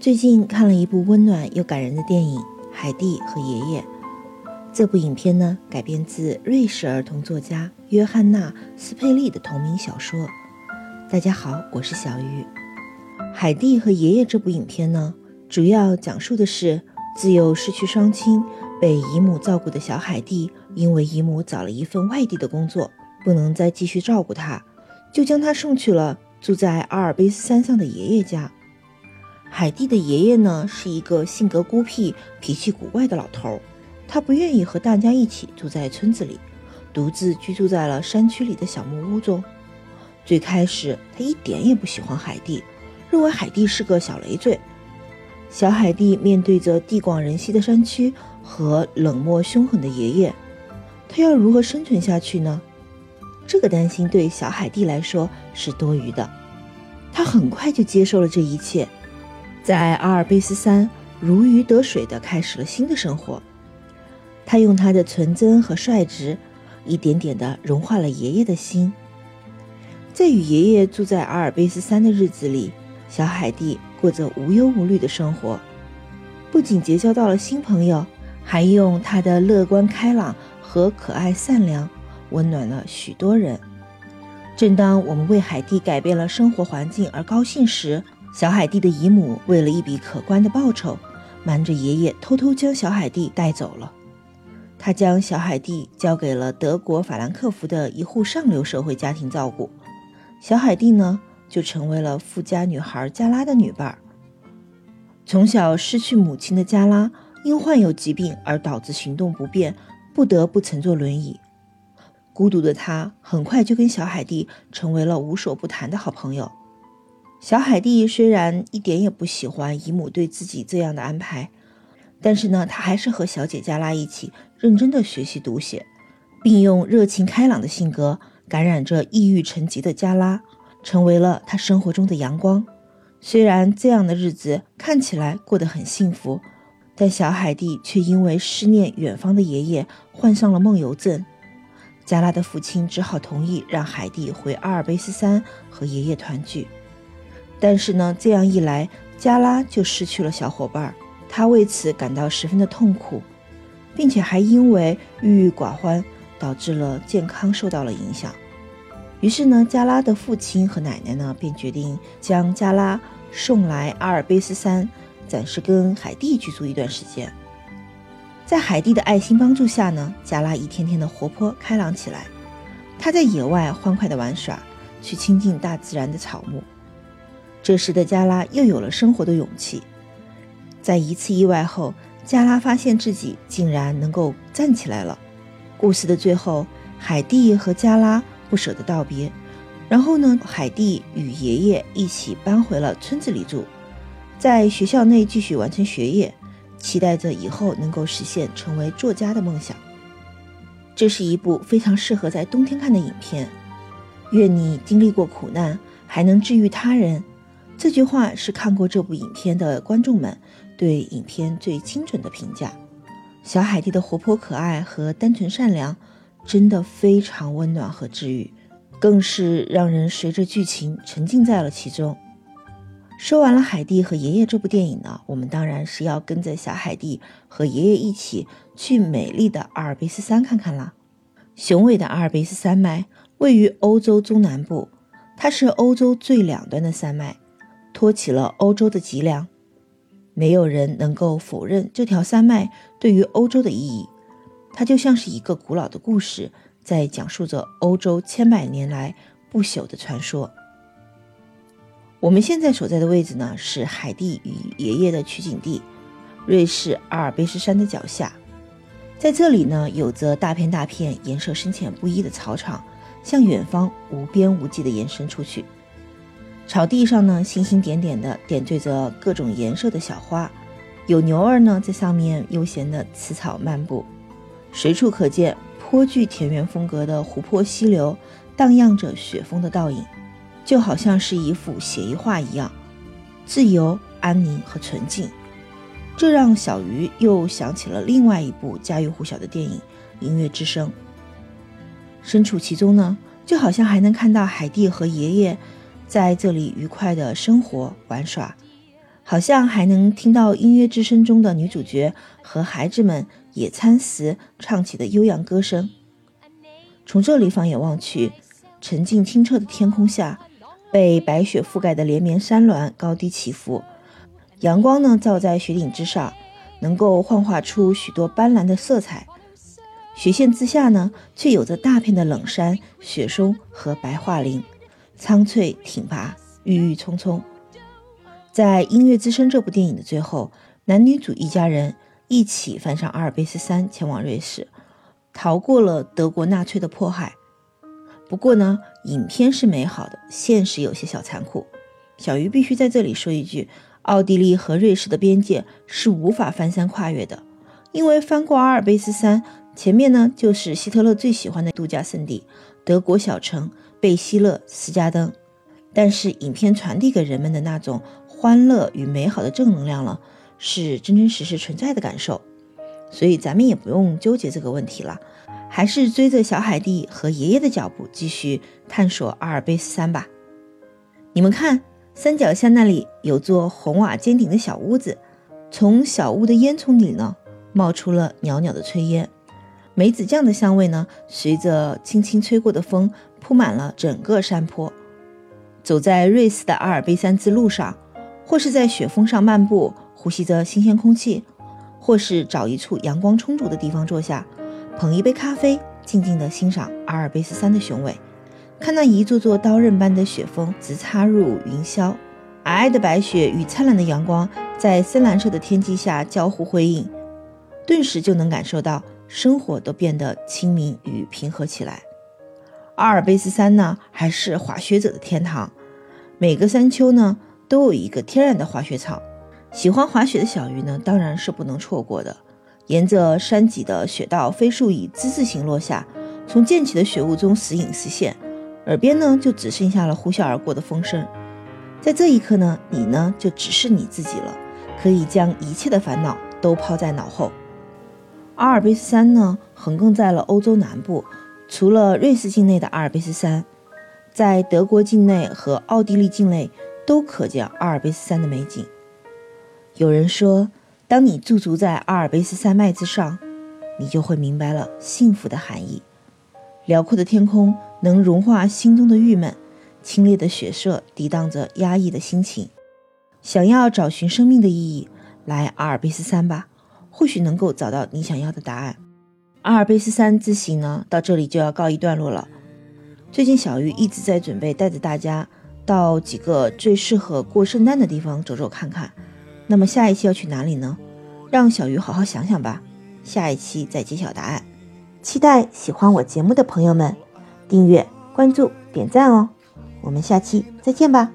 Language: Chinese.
最近看了一部温暖又感人的电影《海蒂和爷爷》。这部影片呢，改编自瑞士儿童作家约翰娜·斯佩利的同名小说。大家好，我是小鱼。《海蒂和爷爷》这部影片呢，主要讲述的是自幼失去双亲、被姨母照顾的小海蒂，因为姨母找了一份外地的工作，不能再继续照顾他，就将他送去了住在阿尔卑斯山上的爷爷家。海蒂的爷爷呢，是一个性格孤僻、脾气古怪的老头，他不愿意和大家一起住在村子里，独自居住在了山区里的小木屋中。最开始，他一点也不喜欢海蒂，认为海蒂是个小累赘。小海蒂面对着地广人稀的山区和冷漠凶狠的爷爷，他要如何生存下去呢？这个担心对小海蒂来说是多余的，他很快就接受了这一切。在阿尔卑斯山如鱼得水地开始了新的生活。他用他的纯真和率直，一点点地融化了爷爷的心。在与爷爷住在阿尔卑斯山的日子里，小海蒂过着无忧无虑的生活，不仅结交到了新朋友，还用他的乐观开朗和可爱善良温暖了许多人。正当我们为海蒂改变了生活环境而高兴时，小海蒂的姨母为了一笔可观的报酬，瞒着爷爷偷偷将小海蒂带走了。他将小海蒂交给了德国法兰克福的一户上流社会家庭照顾。小海蒂呢，就成为了富家女孩加拉的女伴儿。从小失去母亲的加拉，因患有疾病而导致行动不便，不得不乘坐轮椅。孤独的她，很快就跟小海蒂成为了无所不谈的好朋友。小海蒂虽然一点也不喜欢姨母对自己这样的安排，但是呢，她还是和小姐加拉一起认真的学习读写，并用热情开朗的性格感染着抑郁成疾的加拉，成为了她生活中的阳光。虽然这样的日子看起来过得很幸福，但小海蒂却因为思念远方的爷爷患上了梦游症。加拉的父亲只好同意让海蒂回阿尔卑斯山和爷爷团聚。但是呢，这样一来，加拉就失去了小伙伴，他为此感到十分的痛苦，并且还因为郁郁寡欢，导致了健康受到了影响。于是呢，加拉的父亲和奶奶呢，便决定将加拉送来阿尔卑斯山，暂时跟海蒂居住一段时间。在海蒂的爱心帮助下呢，加拉一天天的活泼开朗起来，他在野外欢快的玩耍，去亲近大自然的草木。这时的加拉又有了生活的勇气。在一次意外后，加拉发现自己竟然能够站起来了。故事的最后，海蒂和加拉不舍得道别，然后呢，海蒂与爷爷一起搬回了村子里住，在学校内继续完成学业，期待着以后能够实现成为作家的梦想。这是一部非常适合在冬天看的影片。愿你经历过苦难，还能治愈他人。这句话是看过这部影片的观众们对影片最精准的评价。小海蒂的活泼可爱和单纯善良，真的非常温暖和治愈，更是让人随着剧情沉浸在了其中。说完了海蒂和爷爷这部电影呢，我们当然是要跟着小海蒂和爷爷一起去美丽的阿尔卑斯山看看啦。雄伟的阿尔卑斯山脉位于欧洲中南部，它是欧洲最两端的山脉。托起了欧洲的脊梁，没有人能够否认这条山脉对于欧洲的意义。它就像是一个古老的故事，在讲述着欧洲千百年来不朽的传说。我们现在所在的位置呢，是海蒂与爷爷的取景地——瑞士阿尔卑斯山的脚下。在这里呢，有着大片大片、颜色深浅不一的草场，向远方无边无际的延伸出去。草地上呢，星星点点的点缀着各种颜色的小花，有牛儿呢在上面悠闲的吃草漫步，随处可见颇具田园风格的湖泊溪流，荡漾着雪峰的倒影，就好像是一幅写意画一样，自由、安宁和纯净。这让小鱼又想起了另外一部家喻户晓的电影《音乐之声》。身处其中呢，就好像还能看到海蒂和爷爷。在这里愉快的生活玩耍，好像还能听到音乐之声中的女主角和孩子们野餐时唱起的悠扬歌声。从这里放眼望去，沉静清澈的天空下，被白雪覆盖的连绵山峦高低起伏，阳光呢照在雪顶之上，能够幻化出许多斑斓的色彩。雪线之下呢，却有着大片的冷杉、雪松和白桦林，苍翠挺拔，郁郁葱葱。在《音乐之声》这部电影的最后，男女主一家人一起翻上阿尔卑斯山，前往瑞士，逃过了德国纳粹的迫害。不过呢，影片是美好的，现实有些小残酷。小鱼必须在这里说一句：奥地利和瑞士的边界是无法翻山跨越的，因为翻过阿尔卑斯山，前面呢就是希特勒最喜欢的度假胜地——德国小城贝希勒斯加登。但是，影片传递给人们的那种……欢乐与美好的正能量了，是真真实实存在的感受，所以咱们也不用纠结这个问题了，还是追着小海蒂和爷爷的脚步继续探索阿尔卑斯山吧。你们看，山脚下那里有座红瓦尖顶的小屋子，从小屋的烟囱里呢冒出了袅袅的炊烟，梅子酱的香味呢随着轻轻吹过的风铺满了整个山坡。走在瑞士的阿尔卑山之路上。或是在雪峰上漫步，呼吸着新鲜空气；或是找一处阳光充足的地方坐下，捧一杯咖啡，静静地欣赏阿尔卑斯山的雄伟，看那一座座刀刃般的雪峰直插入云霄，皑皑的白雪与灿烂的阳光在深蓝色的天际下交互辉映，顿时就能感受到生活都变得清明与平和起来。阿尔卑斯山呢，还是滑雪者的天堂，每个山丘呢。都有一个天然的滑雪场，喜欢滑雪的小鱼呢，当然是不能错过的。沿着山脊的雪道，飞速以之字形落下，从溅起的雪雾中时隐时现，耳边呢就只剩下了呼啸而过的风声。在这一刻呢，你呢就只是你自己了，可以将一切的烦恼都抛在脑后。阿尔卑斯山呢，横亘在了欧洲南部，除了瑞士境内的阿尔卑斯山，在德国境内和奥地利境内。都可见阿尔卑斯山的美景。有人说，当你驻足在阿尔卑斯山脉之上，你就会明白了幸福的含义。辽阔的天空能融化心中的郁闷，清冽的雪色抵挡着压抑的心情。想要找寻生命的意义，来阿尔卑斯山吧，或许能够找到你想要的答案。阿尔卑斯山之行呢，到这里就要告一段落了。最近小鱼一直在准备带着大家。到几个最适合过圣诞的地方走走看看。那么下一期要去哪里呢？让小鱼好好想想吧。下一期再揭晓答案。期待喜欢我节目的朋友们订阅、关注、点赞哦。我们下期再见吧。